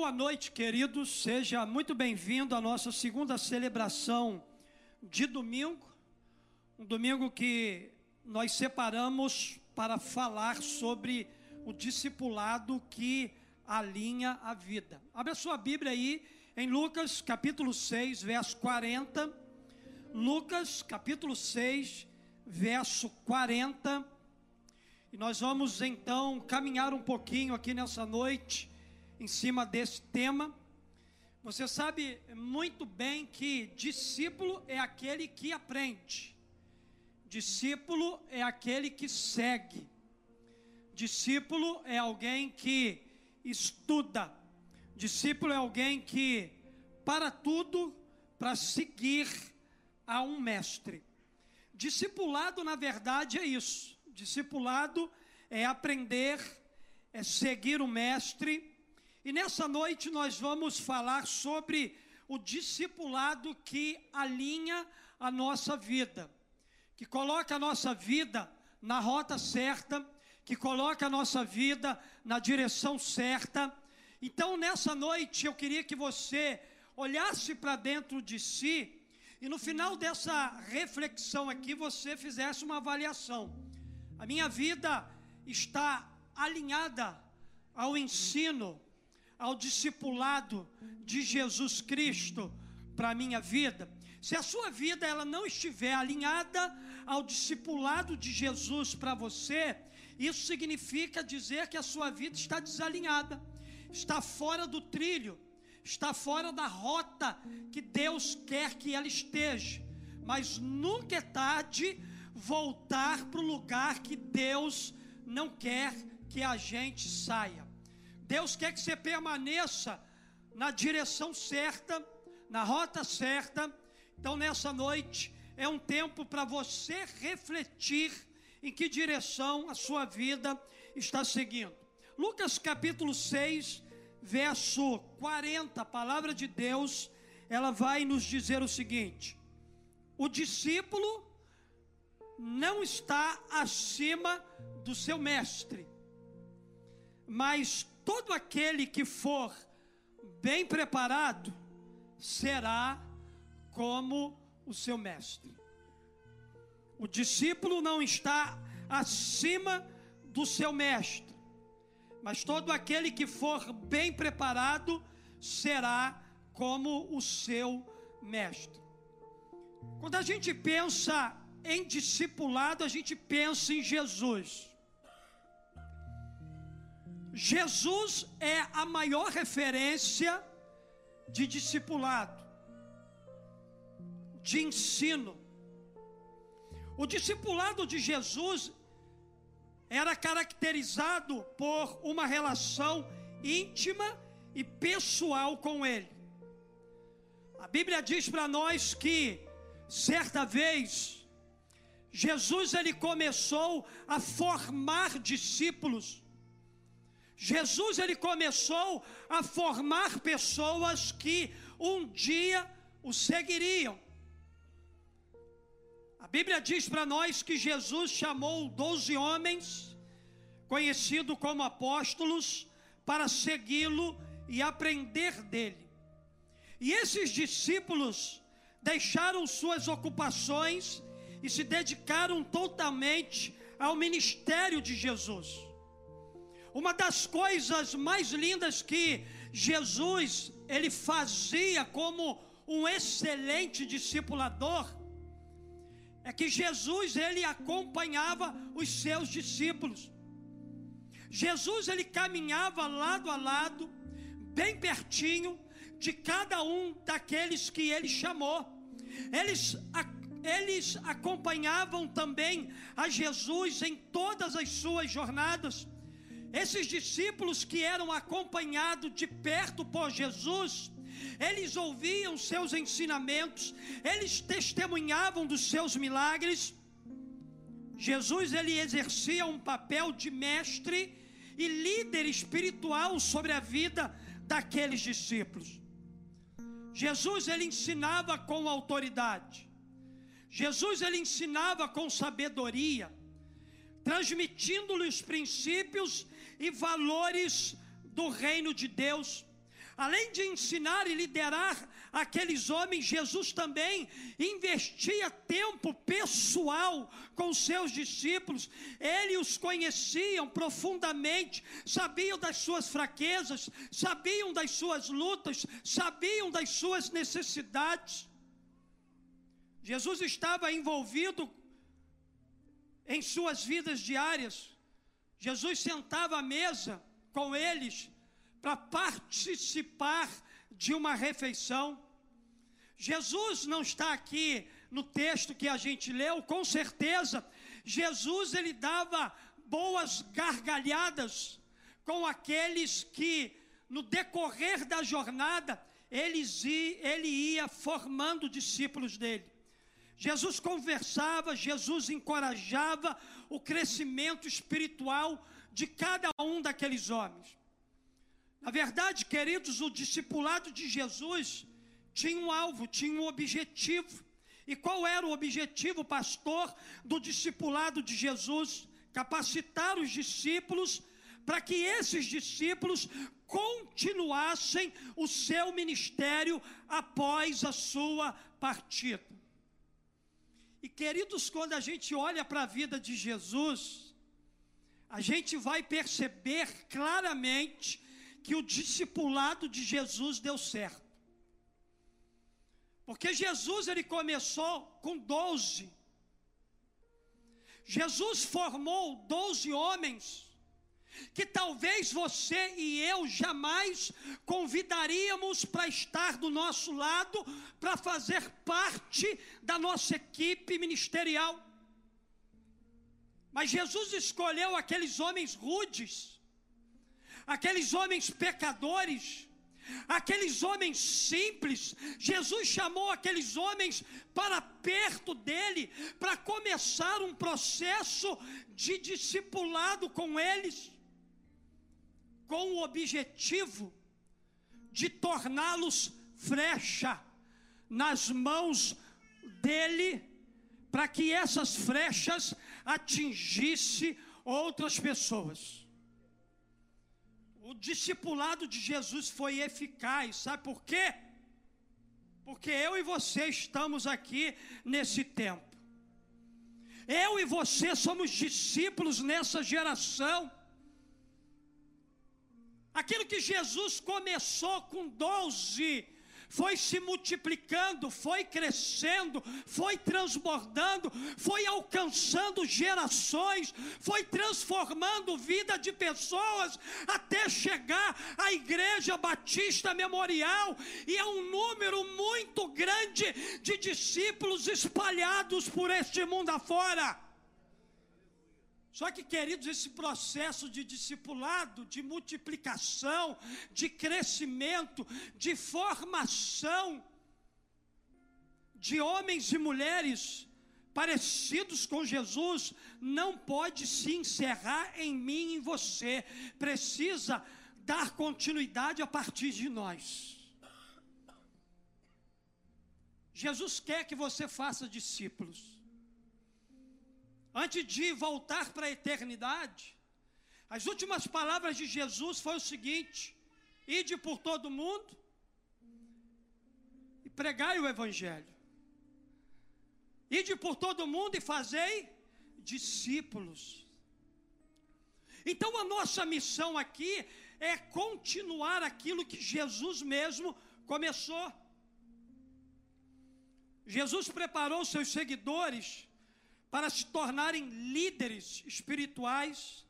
Boa noite, queridos. Seja muito bem-vindo à nossa segunda celebração de domingo. Um domingo que nós separamos para falar sobre o discipulado que alinha a vida. Abra sua Bíblia aí em Lucas capítulo 6, verso 40. Lucas capítulo 6, verso 40. E nós vamos então caminhar um pouquinho aqui nessa noite em cima desse tema. Você sabe muito bem que discípulo é aquele que aprende, discípulo é aquele que segue, discípulo é alguém que estuda, discípulo é alguém que para tudo para seguir a um mestre. Discipulado, na verdade, é isso. Discipulado é aprender, é seguir o mestre e nessa noite nós vamos falar sobre o discipulado que alinha a nossa vida, que coloca a nossa vida na rota certa, que coloca a nossa vida na direção certa. Então, nessa noite, eu queria que você olhasse para dentro de si e no final dessa reflexão aqui você fizesse uma avaliação. A minha vida está alinhada ao ensino ao discipulado de Jesus Cristo para a minha vida, se a sua vida ela não estiver alinhada ao discipulado de Jesus para você, isso significa dizer que a sua vida está desalinhada, está fora do trilho, está fora da rota que Deus quer que ela esteja. Mas nunca é tarde voltar para o lugar que Deus não quer que a gente saia. Deus quer que você permaneça na direção certa, na rota certa. Então, nessa noite, é um tempo para você refletir em que direção a sua vida está seguindo. Lucas capítulo 6, verso 40, a palavra de Deus, ela vai nos dizer o seguinte: o discípulo não está acima do seu mestre, mas todo aquele que for bem preparado será como o seu mestre. O discípulo não está acima do seu mestre, mas todo aquele que for bem preparado será como o seu mestre. Quando a gente pensa em discipulado, a gente pensa em Jesus. Jesus é a maior referência de discipulado, de ensino. O discipulado de Jesus era caracterizado por uma relação íntima e pessoal com Ele. A Bíblia diz para nós que, certa vez, Jesus ele começou a formar discípulos Jesus ele começou a formar pessoas que um dia o seguiriam. A Bíblia diz para nós que Jesus chamou doze homens, conhecidos como apóstolos, para segui-lo e aprender dele. E esses discípulos deixaram suas ocupações e se dedicaram totalmente ao ministério de Jesus. Uma das coisas mais lindas que Jesus ele fazia como um excelente discipulador é que Jesus ele acompanhava os seus discípulos. Jesus ele caminhava lado a lado, bem pertinho de cada um daqueles que ele chamou. Eles eles acompanhavam também a Jesus em todas as suas jornadas. Esses discípulos que eram acompanhados de perto por Jesus, eles ouviam seus ensinamentos, eles testemunhavam dos seus milagres. Jesus ele exercia um papel de mestre e líder espiritual sobre a vida daqueles discípulos. Jesus ele ensinava com autoridade. Jesus ele ensinava com sabedoria, transmitindo-lhe os princípios e valores do reino de Deus. Além de ensinar e liderar aqueles homens, Jesus também investia tempo pessoal com seus discípulos. Ele os conheciam profundamente, sabiam das suas fraquezas, sabiam das suas lutas, sabiam das suas necessidades. Jesus estava envolvido em suas vidas diárias. Jesus sentava à mesa com eles para participar de uma refeição. Jesus não está aqui no texto que a gente leu, com certeza. Jesus ele dava boas gargalhadas com aqueles que no decorrer da jornada ele ia formando discípulos dele. Jesus conversava, Jesus encorajava o crescimento espiritual de cada um daqueles homens. Na verdade, queridos, o discipulado de Jesus tinha um alvo, tinha um objetivo. E qual era o objetivo, pastor, do discipulado de Jesus? Capacitar os discípulos para que esses discípulos continuassem o seu ministério após a sua partida. E queridos, quando a gente olha para a vida de Jesus, a gente vai perceber claramente que o discipulado de Jesus deu certo. Porque Jesus ele começou com doze. Jesus formou doze homens que talvez você e eu jamais convidaríamos para estar do nosso lado, para fazer parte da nossa equipe ministerial. Mas Jesus escolheu aqueles homens rudes, aqueles homens pecadores, aqueles homens simples. Jesus chamou aqueles homens para perto dele, para começar um processo de discipulado com eles, com o objetivo de torná-los frecha nas mãos dele, para que essas frechas atingissem outras pessoas. O discipulado de Jesus foi eficaz, sabe por quê? Porque eu e você estamos aqui nesse tempo. Eu e você somos discípulos nessa geração. Aquilo que Jesus começou com doze foi se multiplicando, foi crescendo, foi transbordando, foi alcançando gerações, foi transformando vida de pessoas até chegar à Igreja Batista Memorial, e é um número muito grande de discípulos espalhados por este mundo afora. Só que, queridos, esse processo de discipulado, de multiplicação, de crescimento, de formação de homens e mulheres parecidos com Jesus, não pode se encerrar em mim e em você. Precisa dar continuidade a partir de nós. Jesus quer que você faça discípulos. Antes de voltar para a eternidade, as últimas palavras de Jesus foi o seguinte: ide por todo mundo e pregai o evangelho. Ide por todo mundo e fazei discípulos. Então a nossa missão aqui é continuar aquilo que Jesus mesmo começou. Jesus preparou seus seguidores para se tornarem líderes espirituais,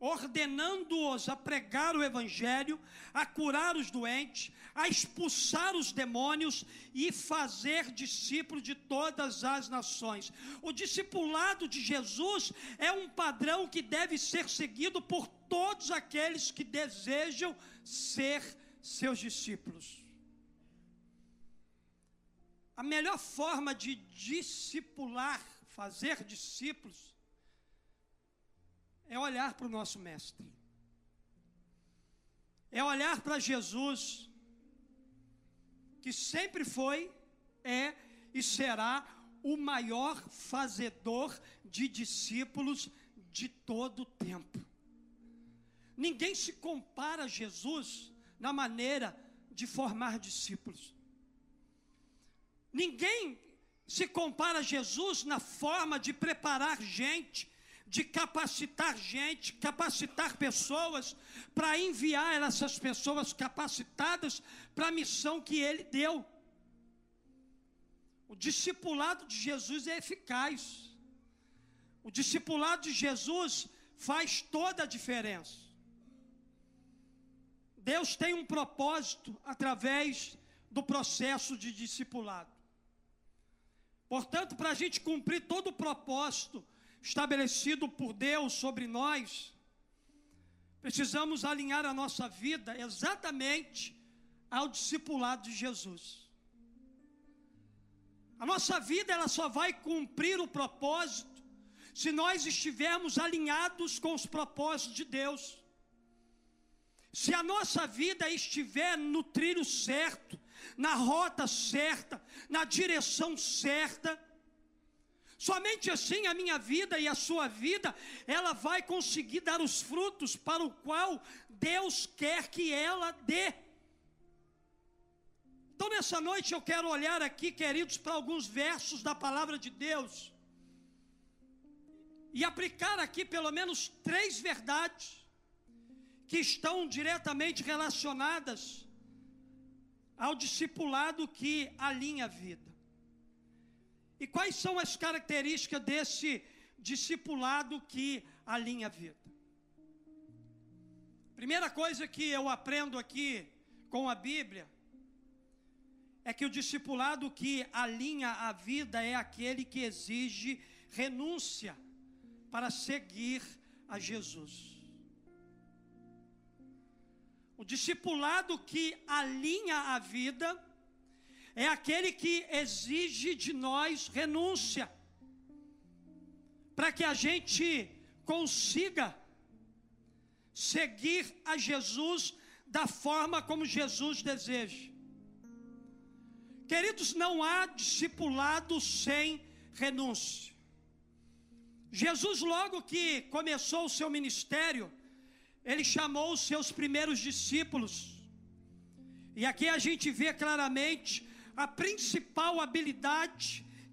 ordenando-os a pregar o Evangelho, a curar os doentes, a expulsar os demônios e fazer discípulo de todas as nações. O discipulado de Jesus é um padrão que deve ser seguido por todos aqueles que desejam ser seus discípulos. A melhor forma de discipular fazer discípulos, é olhar para o nosso Mestre, é olhar para Jesus, que sempre foi, é e será o maior fazedor de discípulos de todo o tempo. Ninguém se compara a Jesus na maneira de formar discípulos. Ninguém se compara a Jesus na forma de preparar gente, de capacitar gente, capacitar pessoas, para enviar essas pessoas capacitadas para a missão que ele deu. O discipulado de Jesus é eficaz. O discipulado de Jesus faz toda a diferença. Deus tem um propósito através do processo de discipulado. Portanto, para a gente cumprir todo o propósito estabelecido por Deus sobre nós, precisamos alinhar a nossa vida exatamente ao discipulado de Jesus. A nossa vida ela só vai cumprir o propósito se nós estivermos alinhados com os propósitos de Deus. Se a nossa vida estiver no trilho certo, na rota certa, na direção certa, somente assim a minha vida e a sua vida, ela vai conseguir dar os frutos para o qual Deus quer que ela dê. Então, nessa noite eu quero olhar aqui, queridos, para alguns versos da palavra de Deus e aplicar aqui pelo menos três verdades que estão diretamente relacionadas ao discipulado que alinha a vida. E quais são as características desse discipulado que alinha a vida? Primeira coisa que eu aprendo aqui com a Bíblia é que o discipulado que alinha a vida é aquele que exige renúncia para seguir a Jesus. O discipulado que alinha a vida é aquele que exige de nós renúncia, para que a gente consiga seguir a Jesus da forma como Jesus deseja. Queridos, não há discipulado sem renúncia. Jesus, logo que começou o seu ministério, ele chamou os seus primeiros discípulos. E aqui a gente vê claramente a principal habilidade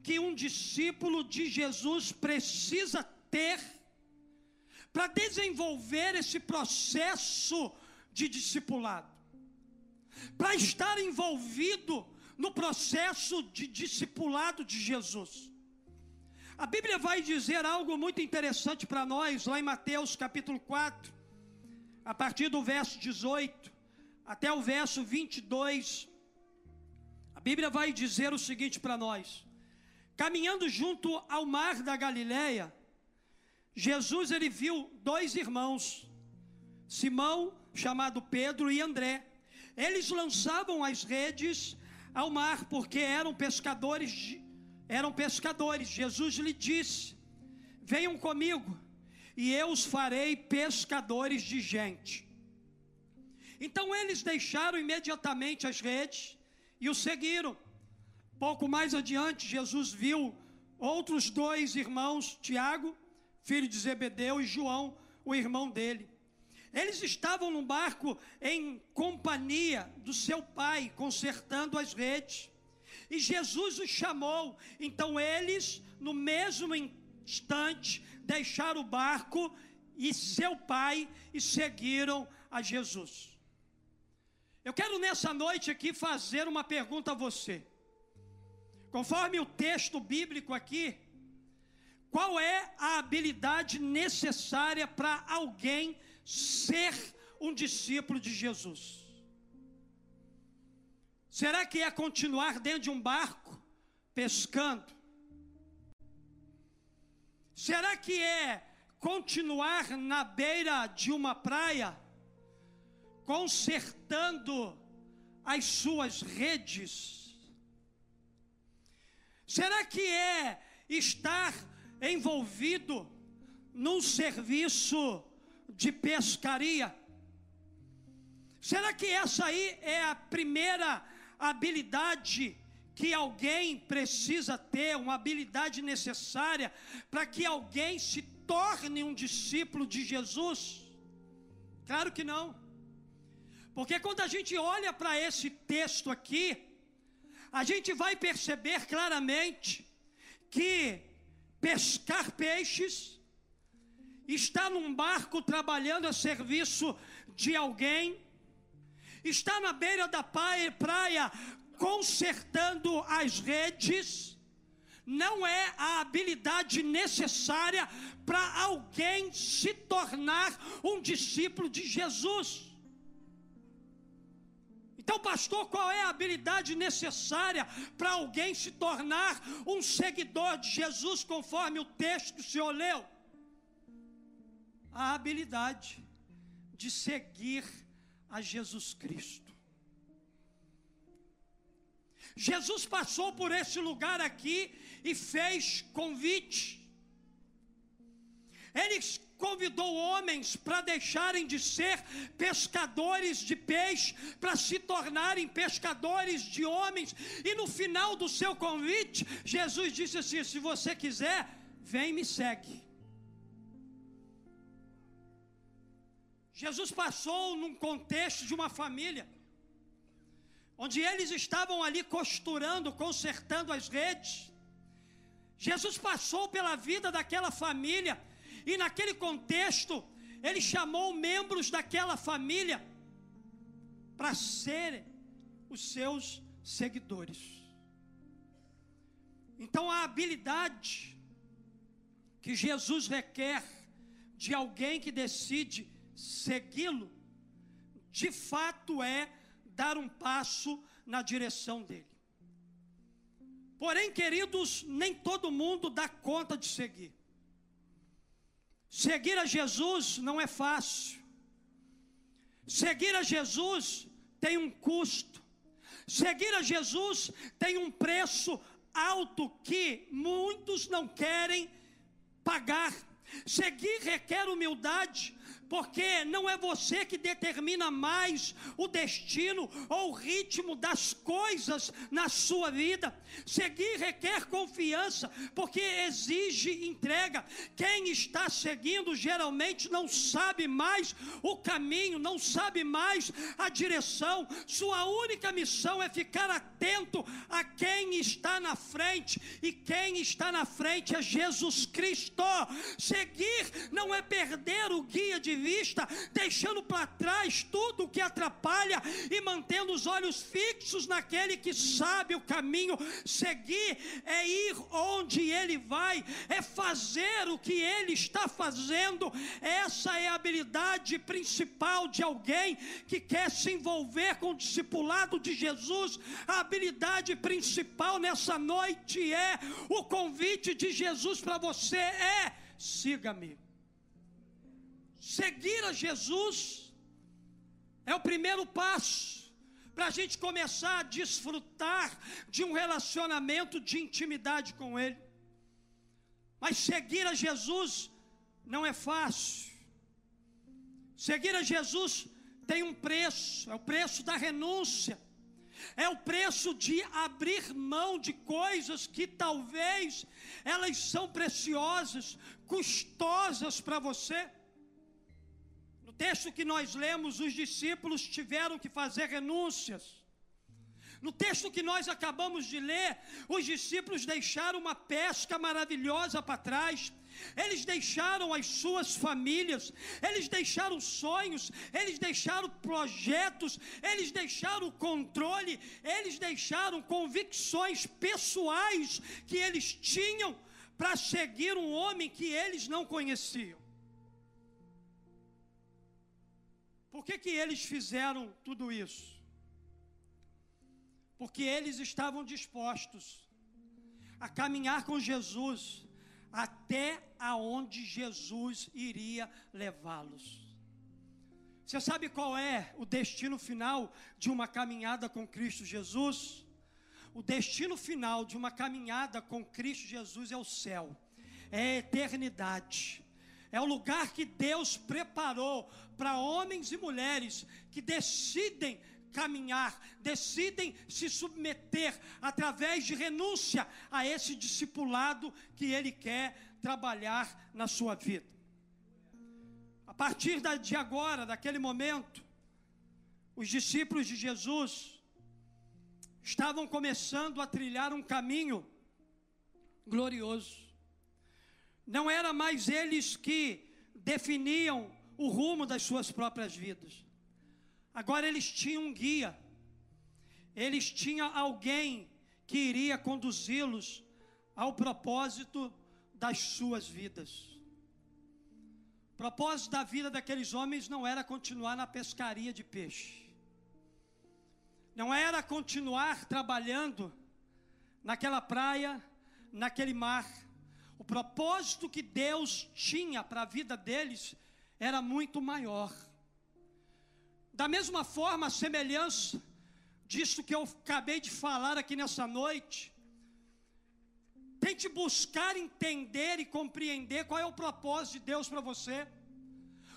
que um discípulo de Jesus precisa ter para desenvolver esse processo de discipulado, para estar envolvido no processo de discipulado de Jesus. A Bíblia vai dizer algo muito interessante para nós, lá em Mateus capítulo 4, a partir do verso 18 até o verso 22. A Bíblia vai dizer o seguinte para nós: Caminhando junto ao mar da Galileia, Jesus ele viu dois irmãos, Simão, chamado Pedro, e André. Eles lançavam as redes ao mar, porque eram pescadores, eram pescadores. Jesus lhe disse: Venham comigo, e eu os farei pescadores de gente. Então eles deixaram imediatamente as redes e o seguiram. Pouco mais adiante, Jesus viu outros dois irmãos, Tiago, filho de Zebedeu, e João, o irmão dele. Eles estavam no barco em companhia do seu pai, consertando as redes. E Jesus os chamou. Então eles, no mesmo instante, deixaram o barco e seu pai e seguiram a Jesus. Eu quero nessa noite aqui fazer uma pergunta a você. Conforme o texto bíblico aqui, qual é a habilidade necessária para alguém ser um discípulo de Jesus? Será que é continuar dentro de um barco pescando? Será que é continuar na beira de uma praia consertando as suas redes? Será que é estar envolvido num serviço de pescaria. Será que essa aí é a primeira habilidade que alguém precisa ter, uma habilidade necessária para que alguém se torne um discípulo de Jesus? Claro que não. Porque quando a gente olha para esse texto aqui, a gente vai perceber claramente que pescar peixes, está num barco trabalhando a serviço de alguém, está na beira da praia consertando as redes, não é a habilidade necessária para alguém se tornar um discípulo de Jesus. Então, pastor, qual é a habilidade necessária para alguém se tornar um seguidor de Jesus, conforme o texto que o senhor leu? A habilidade de seguir a Jesus Cristo. Jesus passou por esse lugar aqui e fez convite. Ele convidou homens para deixarem de ser pescadores de peixe, para se tornarem pescadores de homens. E no final do seu convite, Jesus disse assim: Se você quiser, vem me segue. Jesus passou num contexto de uma família, onde eles estavam ali costurando, consertando as redes. Jesus passou pela vida daquela família e naquele contexto, ele chamou membros daquela família para serem os seus seguidores. Então, a habilidade que Jesus requer de alguém que decide segui-lo, de fato é dar um passo na direção dele. Porém, queridos, nem todo mundo dá conta de seguir. Seguir a Jesus não é fácil. Seguir a Jesus tem um custo. Seguir a Jesus tem um preço alto que muitos não querem pagar. Seguir requer humildade, porque não é você que determina mais o destino ou o ritmo das coisas na sua vida. Seguir requer confiança, porque exige entrega. Quem está seguindo geralmente não sabe mais o caminho, não sabe mais a direção. Sua única missão é ficar atento a quem está na frente, e quem está na frente é Jesus Cristo. Seguir não é perder o guia de vista, deixando para trás tudo o que atrapalha e mantendo os olhos fixos naquele que sabe o caminho. Seguir é ir onde ele vai, é fazer o que ele está fazendo. Essa é a habilidade principal de alguém que quer se envolver com o discipulado de Jesus. A habilidade principal nessa noite é o convite de Jesus para você é siga-me. Seguir a Jesus é o primeiro passo para a gente começar a desfrutar de um relacionamento de intimidade com Ele. Mas seguir a Jesus não é fácil. Seguir a Jesus tem um preço, é o preço da renúncia, é o preço de abrir mão de coisas que talvez elas são preciosas, custosas para você texto que nós lemos, os discípulos tiveram que fazer renúncias. No texto que nós acabamos de ler, os discípulos deixaram uma pesca maravilhosa para trás. Eles deixaram as suas famílias, eles deixaram sonhos, eles deixaram projetos, eles deixaram controle, eles deixaram convicções pessoais que eles tinham para seguir um homem que eles não conheciam. Por que, que eles fizeram tudo isso? Porque eles estavam dispostos a caminhar com Jesus até aonde Jesus iria levá-los. Você sabe qual é o destino final de uma caminhada com Cristo Jesus? O destino final de uma caminhada com Cristo Jesus é o céu, é a eternidade. É o lugar que Deus preparou para homens e mulheres que decidem caminhar, decidem se submeter através de renúncia a esse discipulado que Ele quer trabalhar na sua vida. A partir de agora, daquele momento, os discípulos de Jesus estavam começando a trilhar um caminho glorioso. Não era mais eles que definiam o rumo das suas próprias vidas. Agora eles tinham um guia. Eles tinham alguém que iria conduzi-los ao propósito das suas vidas. O propósito da vida daqueles homens não era continuar na pescaria de peixe. Não era continuar trabalhando naquela praia, naquele mar. O propósito que Deus tinha para a vida deles era muito maior. Da mesma forma, a semelhança disso que eu acabei de falar aqui nessa noite, tente buscar entender e compreender qual é o propósito de Deus para você.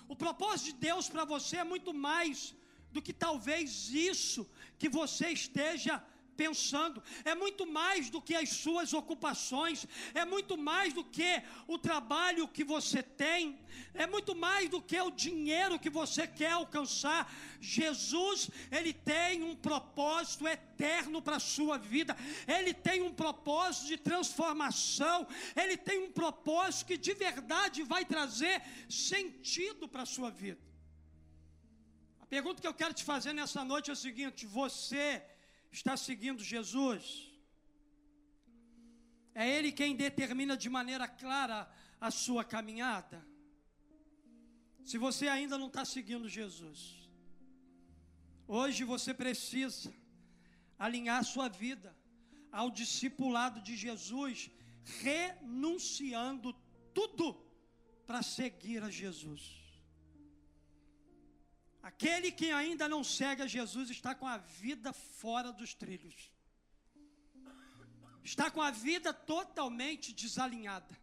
O propósito de Deus para você é muito mais do que talvez isso que você esteja pensando, é muito mais do que as suas ocupações, é muito mais do que o trabalho que você tem, é muito mais do que o dinheiro que você quer alcançar. Jesus, ele tem um propósito eterno para a sua vida, ele tem um propósito de transformação, ele tem um propósito que de verdade vai trazer sentido para a sua vida. A pergunta que eu quero te fazer nessa noite é o seguinte: você está seguindo Jesus, é Ele quem determina de maneira clara a sua caminhada. Se você ainda não está seguindo Jesus, hoje você precisa alinhar sua vida ao discipulado de Jesus, renunciando tudo para seguir a Jesus. Aquele que ainda não segue a Jesus está com a vida fora dos trilhos. Está com a vida totalmente desalinhada.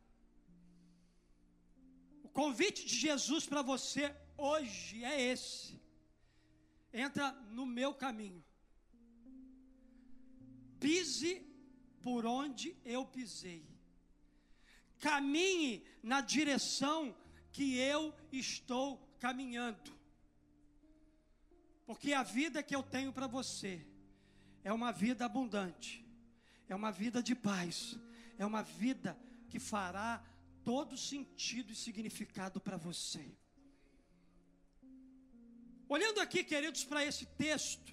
O convite de Jesus para você hoje é esse. Entra no meu caminho. Pise por onde eu pisei. Caminhe na direção que eu estou caminhando. Porque a vida que eu tenho para você é uma vida abundante, é uma vida de paz, é uma vida que fará todo sentido e significado para você. Olhando aqui, queridos, para esse texto,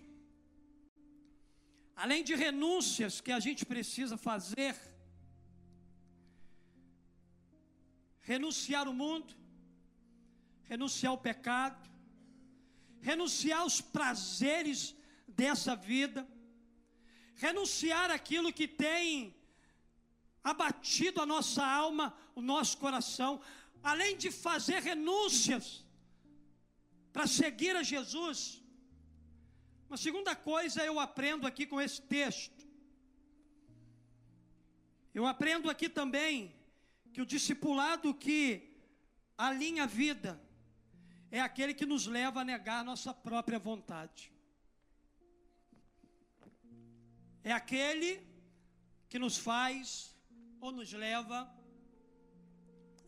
além de renúncias que a gente precisa fazer, renunciar o mundo, renunciar ao pecado, renunciar aos prazeres dessa vida, renunciar aquilo que tem abatido a nossa alma, o nosso coração, além de fazer renúncias para seguir a Jesus. Uma segunda coisa eu aprendo aqui com esse texto. Eu aprendo aqui também que o discipulado que alinha a vida é aquele que nos leva a negar nossa própria vontade. É aquele que nos faz ou nos leva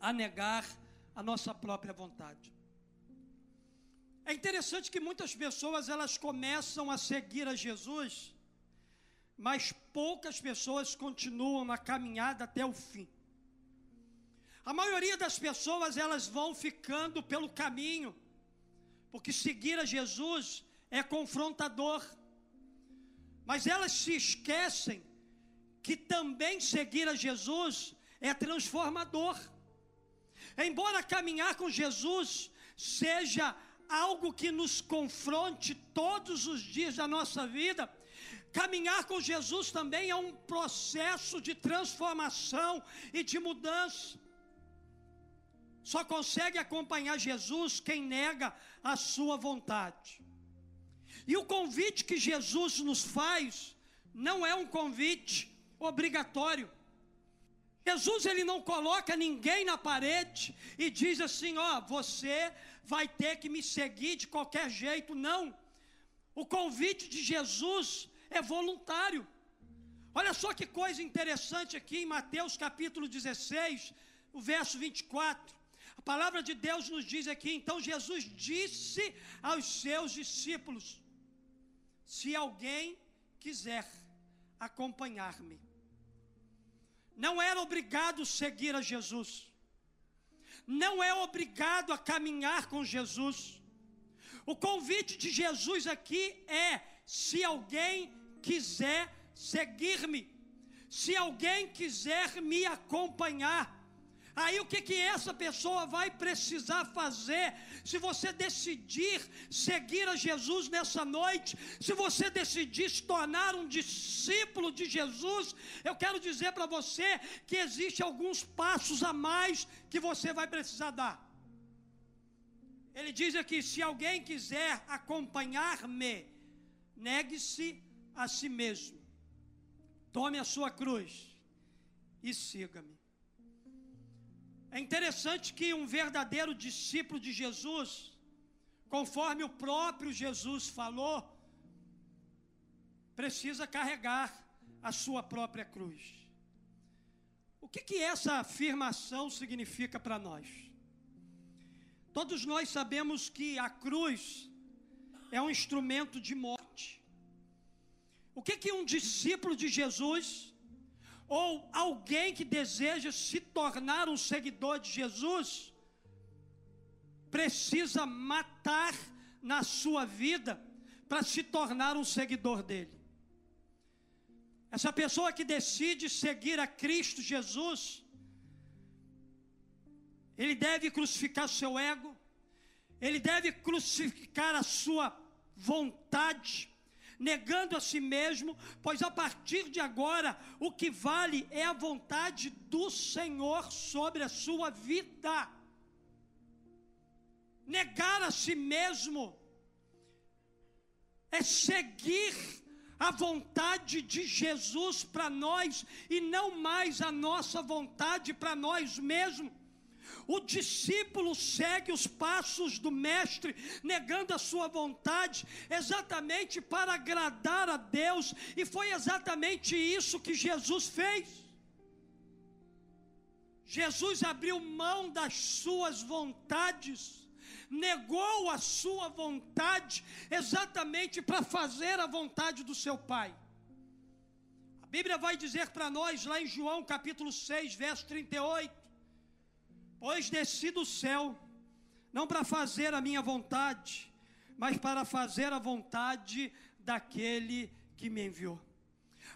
a negar a nossa própria vontade. É interessante que muitas pessoas elas começam a seguir a Jesus, mas poucas pessoas continuam na caminhada até o fim. A maioria das pessoas elas vão ficando pelo caminho, porque seguir a Jesus é confrontador. Mas elas se esquecem que também seguir a Jesus é transformador. Embora caminhar com Jesus seja algo que nos confronte todos os dias da nossa vida, caminhar com Jesus também é um processo de transformação e de mudança. Só consegue acompanhar Jesus quem nega a sua vontade. E o convite que Jesus nos faz não é um convite obrigatório. Jesus ele não coloca ninguém na parede e diz assim, ó, você vai ter que me seguir de qualquer jeito, não. O convite de Jesus é voluntário. Olha só que coisa interessante aqui em Mateus capítulo 16, o verso 24 palavra de Deus nos diz aqui, então Jesus disse aos seus discípulos: se alguém quiser acompanhar-me. Não era obrigado seguir a Jesus. Não é obrigado a caminhar com Jesus. O convite de Jesus aqui é: se alguém quiser seguir-me, se alguém quiser me acompanhar, Aí o que, que essa pessoa vai precisar fazer? Se você decidir seguir a Jesus nessa noite, se você decidir se tornar um discípulo de Jesus, eu quero dizer para você que existe alguns passos a mais que você vai precisar dar. Ele diz aqui: se alguém quiser acompanhar-me, negue-se a si mesmo, tome a sua cruz e siga-me. É interessante que um verdadeiro discípulo de Jesus, conforme o próprio Jesus falou, precisa carregar a sua própria cruz. O que, que essa afirmação significa para nós? Todos nós sabemos que a cruz é um instrumento de morte. O que, que um discípulo de Jesus ou alguém que deseja se tornar um seguidor de Jesus, precisa matar na sua vida para se tornar um seguidor dele. Essa pessoa que decide seguir a Cristo Jesus, ele deve crucificar seu ego, ele deve crucificar a sua vontade, negando a si mesmo, pois a partir de agora o que vale é a vontade do Senhor sobre a sua vida. Negar a si mesmo é seguir a vontade de Jesus para nós e não mais a nossa vontade para nós mesmos. O discípulo segue os passos do Mestre, negando a sua vontade, exatamente para agradar a Deus, e foi exatamente isso que Jesus fez. Jesus abriu mão das suas vontades, negou a sua vontade, exatamente para fazer a vontade do seu Pai. A Bíblia vai dizer para nós, lá em João capítulo 6, verso 38, Pois desci do céu, não para fazer a minha vontade, mas para fazer a vontade daquele que me enviou.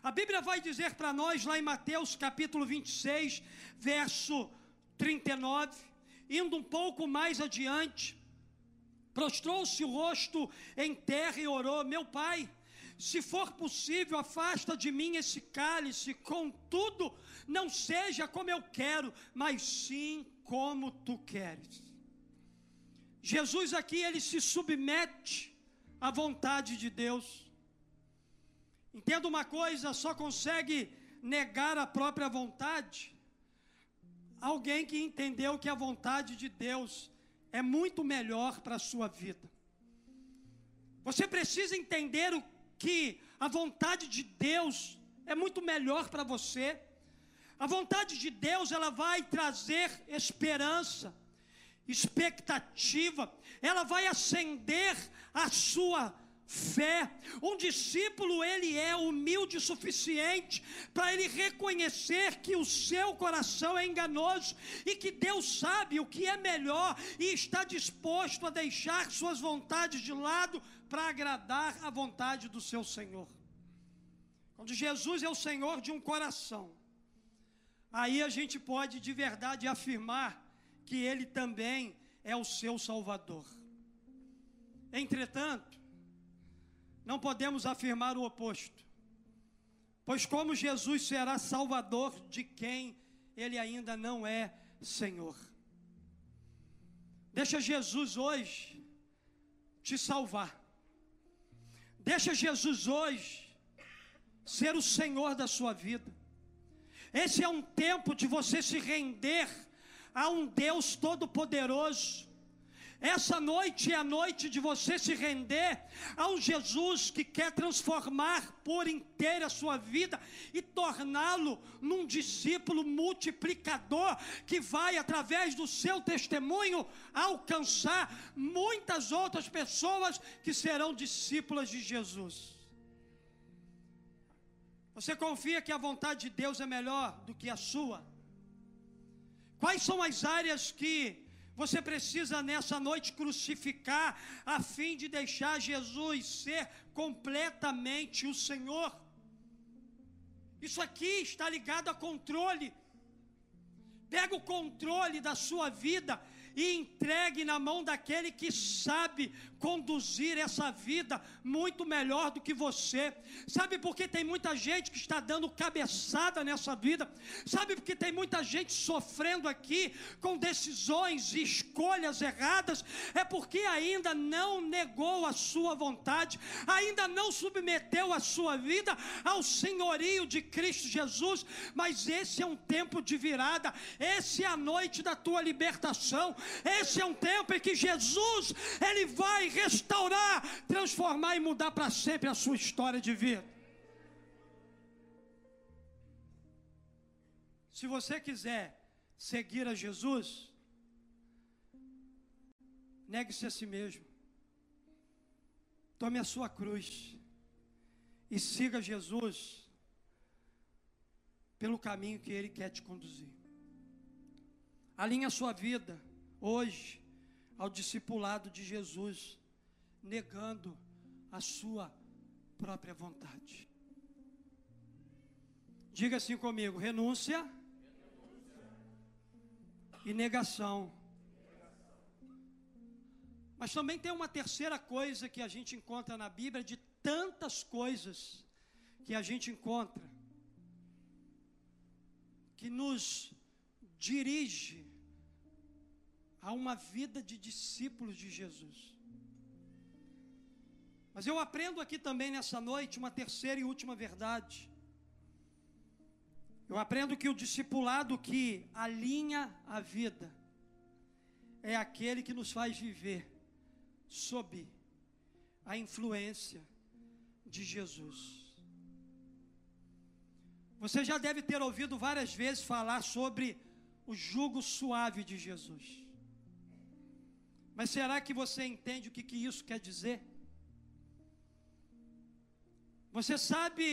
A Bíblia vai dizer para nós, lá em Mateus capítulo 26, verso 39, indo um pouco mais adiante, prostrou-se o rosto em terra e orou: Meu pai, se for possível, afasta de mim esse cálice, contudo, não seja como eu quero, mas sim como tu queres. Jesus aqui ele se submete à vontade de Deus. Entenda uma coisa, só consegue negar a própria vontade alguém que entendeu que a vontade de Deus é muito melhor para a sua vida. Você precisa entender o que a vontade de Deus é muito melhor para você. A vontade de Deus, ela vai trazer esperança, expectativa, ela vai acender a sua fé. Um discípulo, ele é humilde o suficiente para ele reconhecer que o seu coração é enganoso e que Deus sabe o que é melhor e está disposto a deixar suas vontades de lado para agradar a vontade do seu Senhor. Quando Jesus é o Senhor de um coração, aí a gente pode de verdade afirmar que Ele também é o seu Salvador. Entretanto, não podemos afirmar o oposto, pois como Jesus será Salvador de quem Ele ainda não é Senhor? Deixa Jesus hoje te salvar. Deixa Jesus hoje ser o Senhor da sua vida. Esse é um tempo de você se render a um Deus todo-poderoso. Essa noite é a noite de você se render a um Jesus que quer transformar por inteira a sua vida e torná-lo num discípulo multiplicador que vai, através do seu testemunho, alcançar muitas outras pessoas que serão discípulas de Jesus. Você confia que a vontade de Deus é melhor do que a sua? Quais são as áreas que você precisa nessa noite crucificar a fim de deixar Jesus ser completamente o Senhor? Isso aqui está ligado a controle. Pega o controle da sua vida e entregue na mão daquele que sabe conduzir essa vida muito melhor do que você. Sabe por que tem muita gente que está dando cabeçada nessa vida? Sabe por que tem muita gente sofrendo aqui com decisões e escolhas erradas? É porque ainda não negou a sua vontade, ainda não submeteu a sua vida ao senhorio de Cristo Jesus. Mas esse é um tempo de virada, esse é a noite da tua libertação. Esse é um tempo em que Jesus, ele vai restaurar, transformar e mudar para sempre a sua história de vida. Se você quiser seguir a Jesus, negue-se a si mesmo. Tome a sua cruz e siga Jesus pelo caminho que Ele quer te conduzir. Alinhe a sua vida hoje ao discipulado de Jesus, negando a sua própria vontade. Diga assim comigo: renúncia, e negação. Mas também tem uma terceira coisa que a gente encontra na Bíblia, de tantas coisas que a gente encontra, que nos dirige a uma vida de discípulos de Jesus. Mas eu aprendo aqui também nessa noite uma terceira e última verdade. Eu aprendo que o discipulado que alinha a vida é aquele que nos faz viver sob a influência de Jesus. Você já deve ter ouvido várias vezes falar sobre o jugo suave de Jesus. Mas será que você entende o que, que isso quer dizer? Você sabe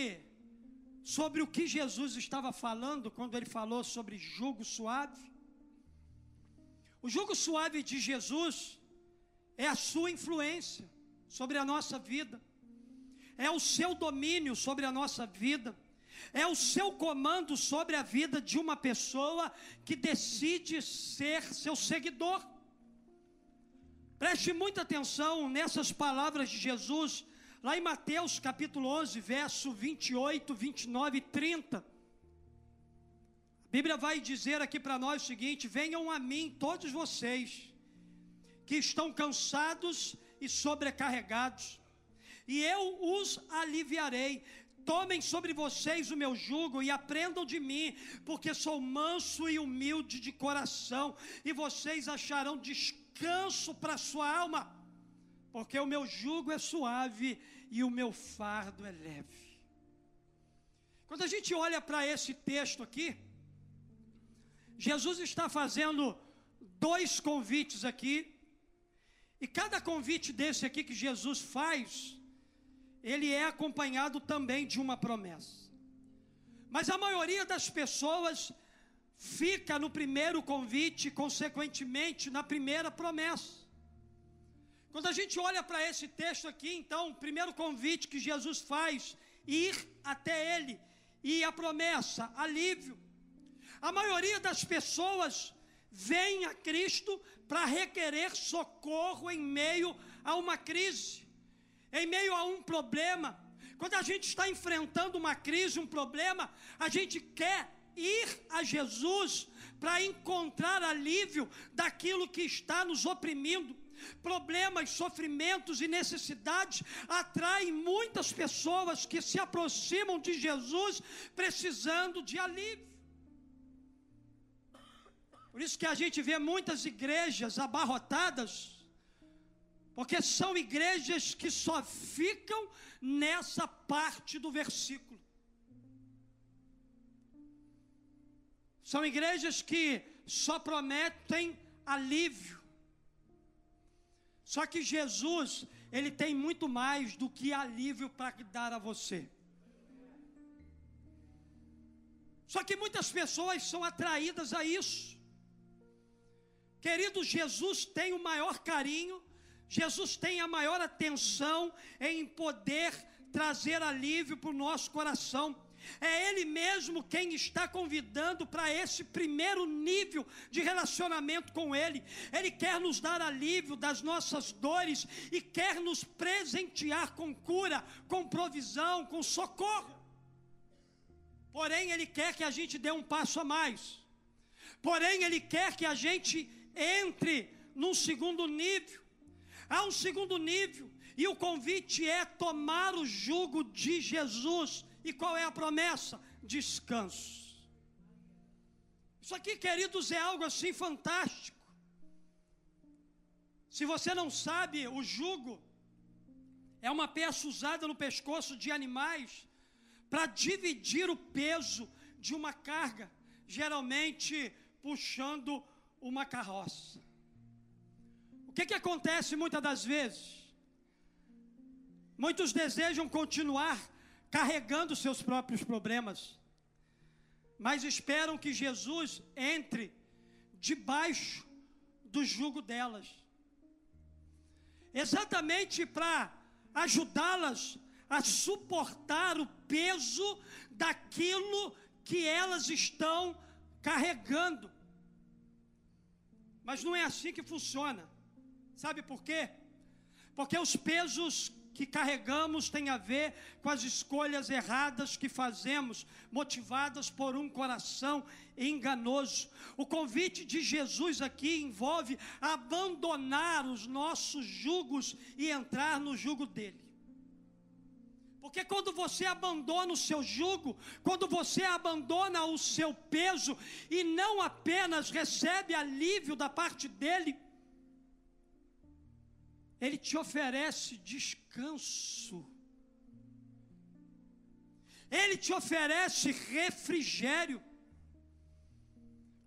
sobre o que Jesus estava falando quando ele falou sobre jugo suave? O jugo suave de Jesus é a sua influência sobre a nossa vida, é o seu domínio sobre a nossa vida, é o seu comando sobre a vida de uma pessoa que decide ser seu seguidor. Preste muita atenção nessas palavras de Jesus, lá em Mateus capítulo 11, verso 28, 29 e 30. A Bíblia vai dizer aqui para nós o seguinte: Venham a mim todos vocês que estão cansados e sobrecarregados, e eu os aliviarei. Tomem sobre vocês o meu jugo e aprendam de mim, porque sou manso e humilde de coração, e vocês acharão descanso descanso para a sua alma, porque o meu jugo é suave e o meu fardo é leve. Quando a gente olha para esse texto aqui, Jesus está fazendo dois convites aqui, e cada convite desse aqui que Jesus faz, ele é acompanhado também de uma promessa. Mas a maioria das pessoas fica no primeiro convite, consequentemente na primeira promessa. Quando a gente olha para esse texto aqui, então, o primeiro convite que Jesus faz, ir até Ele, e a promessa, alívio. A maioria das pessoas vem a Cristo para requerer socorro em meio a uma crise, em meio a um problema. Quando a gente está enfrentando uma crise, um problema, a gente quer ir a Jesus para encontrar alívio daquilo que está nos oprimindo. Problemas, sofrimentos e necessidades atraem muitas pessoas que se aproximam de Jesus precisando de alívio. Por isso que a gente vê muitas igrejas abarrotadas, porque são igrejas que só ficam nessa parte do versículo. São igrejas que só prometem alívio. Só que Jesus, ele tem muito mais do que alívio para dar a você. Só que muitas pessoas são atraídas a isso. Querido, Jesus tem o maior carinho, Jesus tem a maior atenção em poder trazer alívio para o nosso coração. É Ele mesmo quem está convidando para esse primeiro nível de relacionamento com Ele. Ele quer nos dar alívio das nossas dores e quer nos presentear com cura, com provisão, com socorro. Porém, Ele quer que a gente dê um passo a mais. Porém, Ele quer que a gente entre num segundo nível. Há um segundo nível, e o convite é tomar o jugo de Jesus e qual é a promessa? Descanso. Isso aqui, queridos, é algo assim fantástico. Se você não sabe, o jugo é uma peça usada no pescoço de animais para dividir o peso de uma carga, geralmente puxando uma carroça. O que, que acontece muitas das vezes? Muitos desejam continuar carregando seus próprios problemas, mas esperam que Jesus entre debaixo do jugo delas, exatamente para ajudá-las a suportar o peso daquilo que elas estão carregando. Mas não é assim que funciona. Sabe por quê? Porque os pesos que carregamos tem a ver com as escolhas erradas que fazemos, motivadas por um coração enganoso. O convite de Jesus aqui envolve abandonar os nossos jugos e entrar no jugo dele. Porque quando você abandona o seu jugo, quando você abandona o seu peso e não apenas recebe alívio da parte dele, ele te oferece descanso. Ele te oferece refrigério.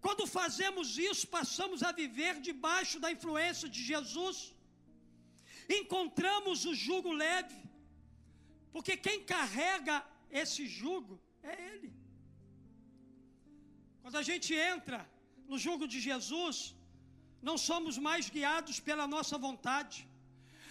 Quando fazemos isso, passamos a viver debaixo da influência de Jesus. Encontramos o jugo leve, porque quem carrega esse jugo é Ele. Quando a gente entra no jugo de Jesus, não somos mais guiados pela nossa vontade,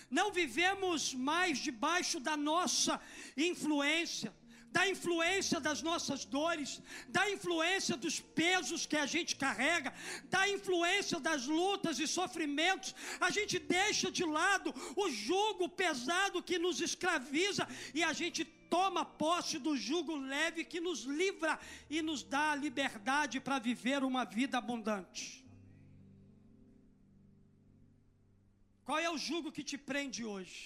não vivemos mais debaixo da nossa influência, da influência das nossas dores, da influência dos pesos que a gente carrega, da influência das lutas e sofrimentos. A gente deixa de lado o jugo pesado que nos escraviza e a gente toma posse do jugo leve que nos livra e nos dá a liberdade para viver uma vida abundante. Qual é o jugo que te prende hoje?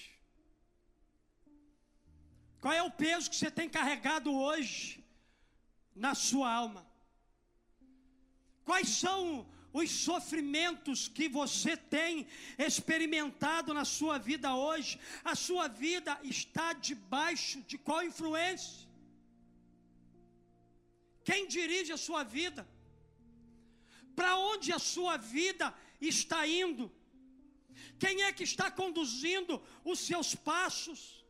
Qual é o peso que você tem carregado hoje na sua alma? Quais são os sofrimentos que você tem experimentado na sua vida hoje? A sua vida está debaixo de qual influência? Quem dirige a sua vida? Para onde a sua vida está indo? Quem é que está conduzindo os seus passos?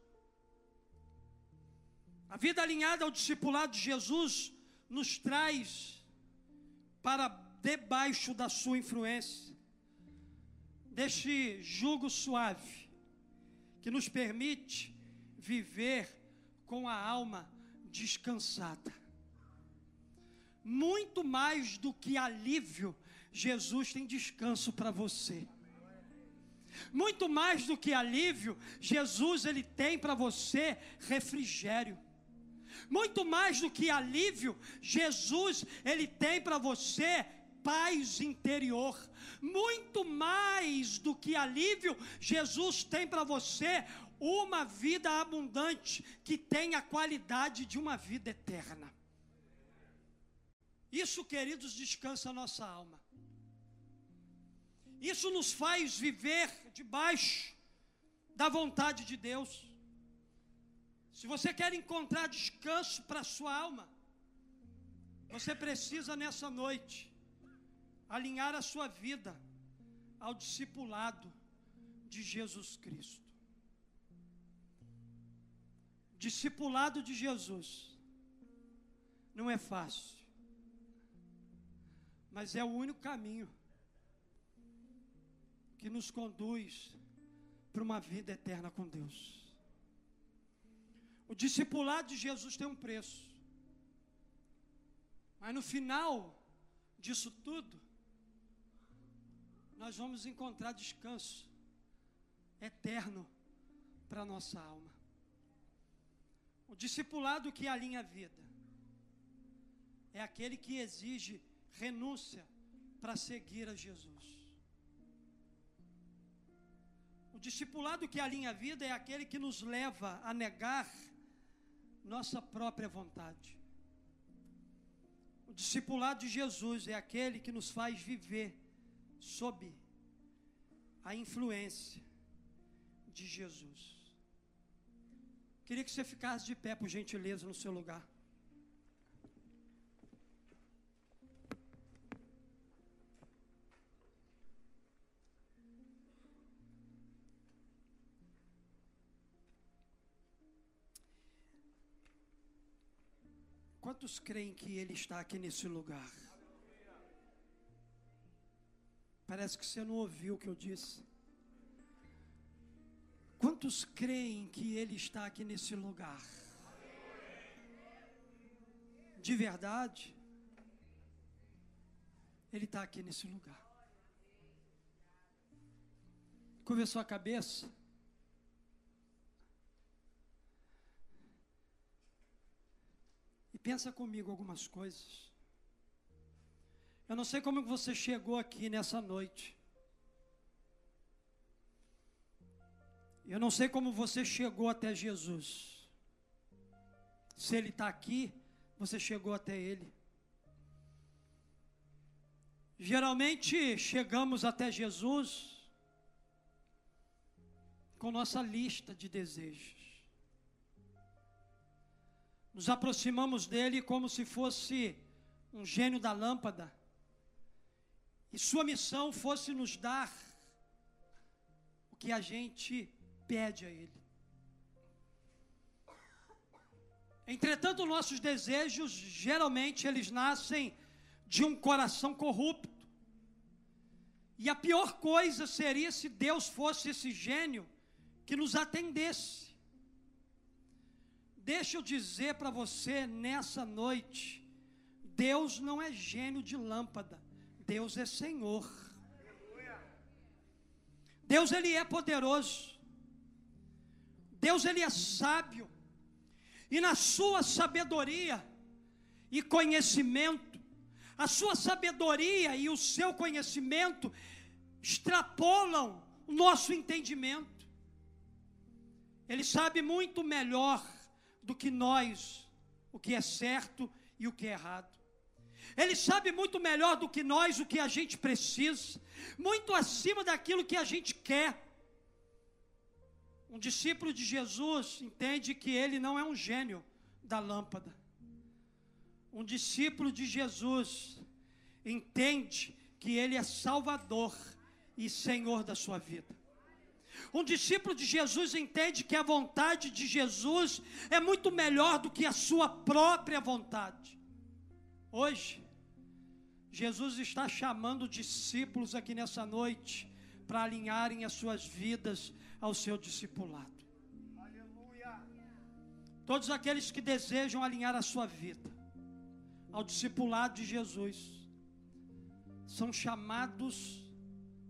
A vida alinhada ao discipulado de Jesus nos traz para debaixo da sua influência, deste jugo suave, que nos permite viver com a alma descansada. Muito mais do que alívio, Jesus tem descanso para você. Muito mais do que alívio, Jesus ele tem para você refrigério. Muito mais do que alívio, Jesus ele tem para você paz interior. Muito mais do que alívio, Jesus tem para você uma vida abundante que tem a qualidade de uma vida eterna. Isso, queridos, descansa a nossa alma. Isso nos faz viver debaixo da vontade de Deus. Se você quer encontrar descanso para a sua alma, você precisa nessa noite alinhar a sua vida ao discipulado de Jesus Cristo. Discipulado de Jesus não é fácil. mas é o único caminho que nos conduz para uma vida eterna com Deus. O discipulado de Jesus tem um preço. Mas no final disso tudo, nós vamos encontrar descanso eterno para a nossa alma. O discipulado que alinha a vida é aquele que exige renúncia para seguir a Jesus. Discipulado que alinha a vida é aquele que nos leva a negar nossa própria vontade. O discipulado de Jesus é aquele que nos faz viver sob a influência de Jesus. Queria que você ficasse de pé, por gentileza, no seu lugar. Quantos creem que Ele está aqui nesse lugar? Parece que você não ouviu o que eu disse. Quantos creem que Ele está aqui nesse lugar? De verdade, Ele está aqui nesse lugar. Curva sua cabeça. Pensa comigo algumas coisas. Eu não sei como você chegou aqui nessa noite. Eu não sei como você chegou até Jesus. Se Ele está aqui, você chegou até Ele. Geralmente chegamos até Jesus com nossa lista de desejos. Nos aproximamos dele como se fosse um gênio da lâmpada. E sua missão fosse nos dar o que a gente pede a Ele. Entretanto, nossos desejos, geralmente, eles nascem de um coração corrupto. E a pior coisa seria se Deus fosse esse gênio que nos atendesse. Deixa eu dizer para você nessa noite: Deus não é gênio de lâmpada, Deus é Senhor. Deus ele é poderoso. Deus ele é sábio. E na sua sabedoria e conhecimento, a sua sabedoria e o seu conhecimento extrapolam o nosso entendimento. Ele sabe muito melhor do que nós o que é certo e o que é errado. Ele sabe muito melhor do que nós o que a gente precisa, muito acima daquilo que a gente quer. Um discípulo de Jesus entende que ele não é um gênio da lâmpada. Um discípulo de Jesus entende que ele é Salvador e Senhor da sua vida. Um discípulo de Jesus entende que a vontade de Jesus é muito melhor do que a sua própria vontade. Hoje, Jesus está chamando discípulos aqui nessa noite para alinharem as suas vidas ao seu discipulado. Aleluia. Todos aqueles que desejam alinhar a sua vida ao discipulado de Jesus são chamados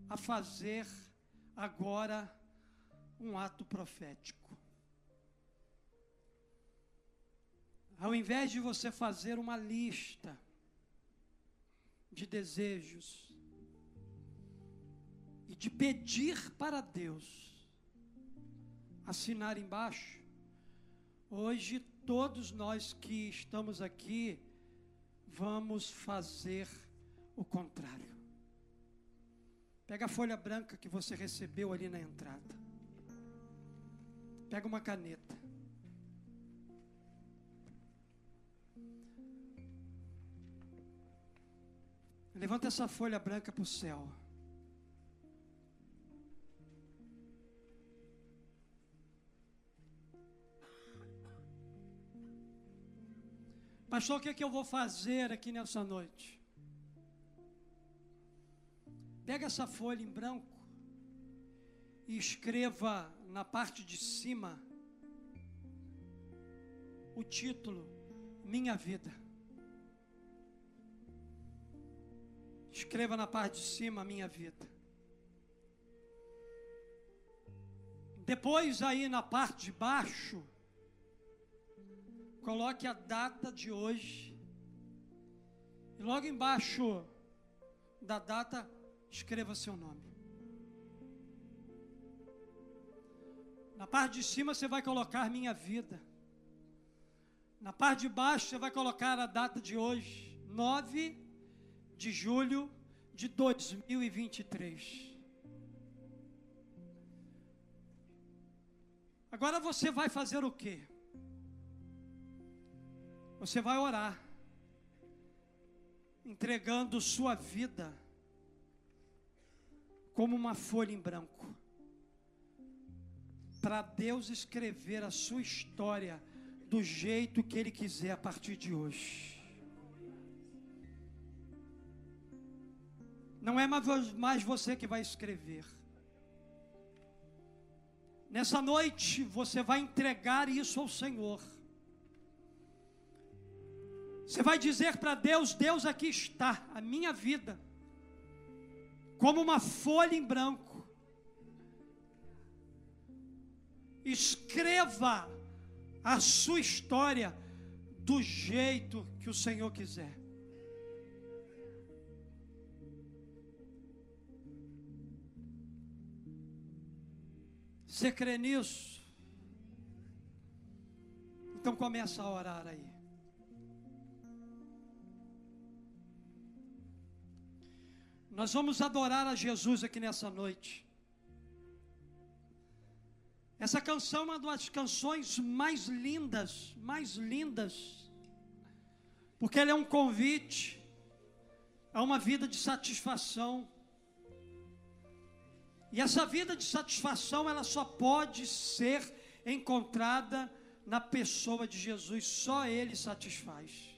a fazer agora um ato profético. Ao invés de você fazer uma lista de desejos e de pedir para Deus assinar embaixo. Hoje, todos nós que estamos aqui, vamos fazer o contrário. Pega a folha branca que você recebeu ali na entrada. Pega uma caneta. Levanta essa folha branca para o céu. Pastor, o que, é que eu vou fazer aqui nessa noite? Pega essa folha em branco e escreva na parte de cima o título Minha Vida. Escreva na parte de cima Minha Vida. Depois aí na parte de baixo, coloque a data de hoje. E logo embaixo da data, escreva seu nome. Na parte de cima você vai colocar minha vida. Na parte de baixo você vai colocar a data de hoje, 9 de julho de 2023. Agora você vai fazer o quê? Você vai orar, entregando sua vida como uma folha em branco, para Deus escrever a sua história do jeito que Ele quiser a partir de hoje. Não é mais você que vai escrever. Nessa noite você vai entregar isso ao Senhor. Você vai dizer para Deus: Deus, aqui está a minha vida, como uma folha em branco. Escreva a sua história do jeito que o Senhor quiser. Você crê nisso? Então começa a orar aí. Nós vamos adorar a Jesus aqui nessa noite. Essa canção é uma das canções mais lindas, mais lindas, porque ela é um convite a uma vida de satisfação. E essa vida de satisfação, ela só pode ser encontrada na pessoa de Jesus, só Ele satisfaz.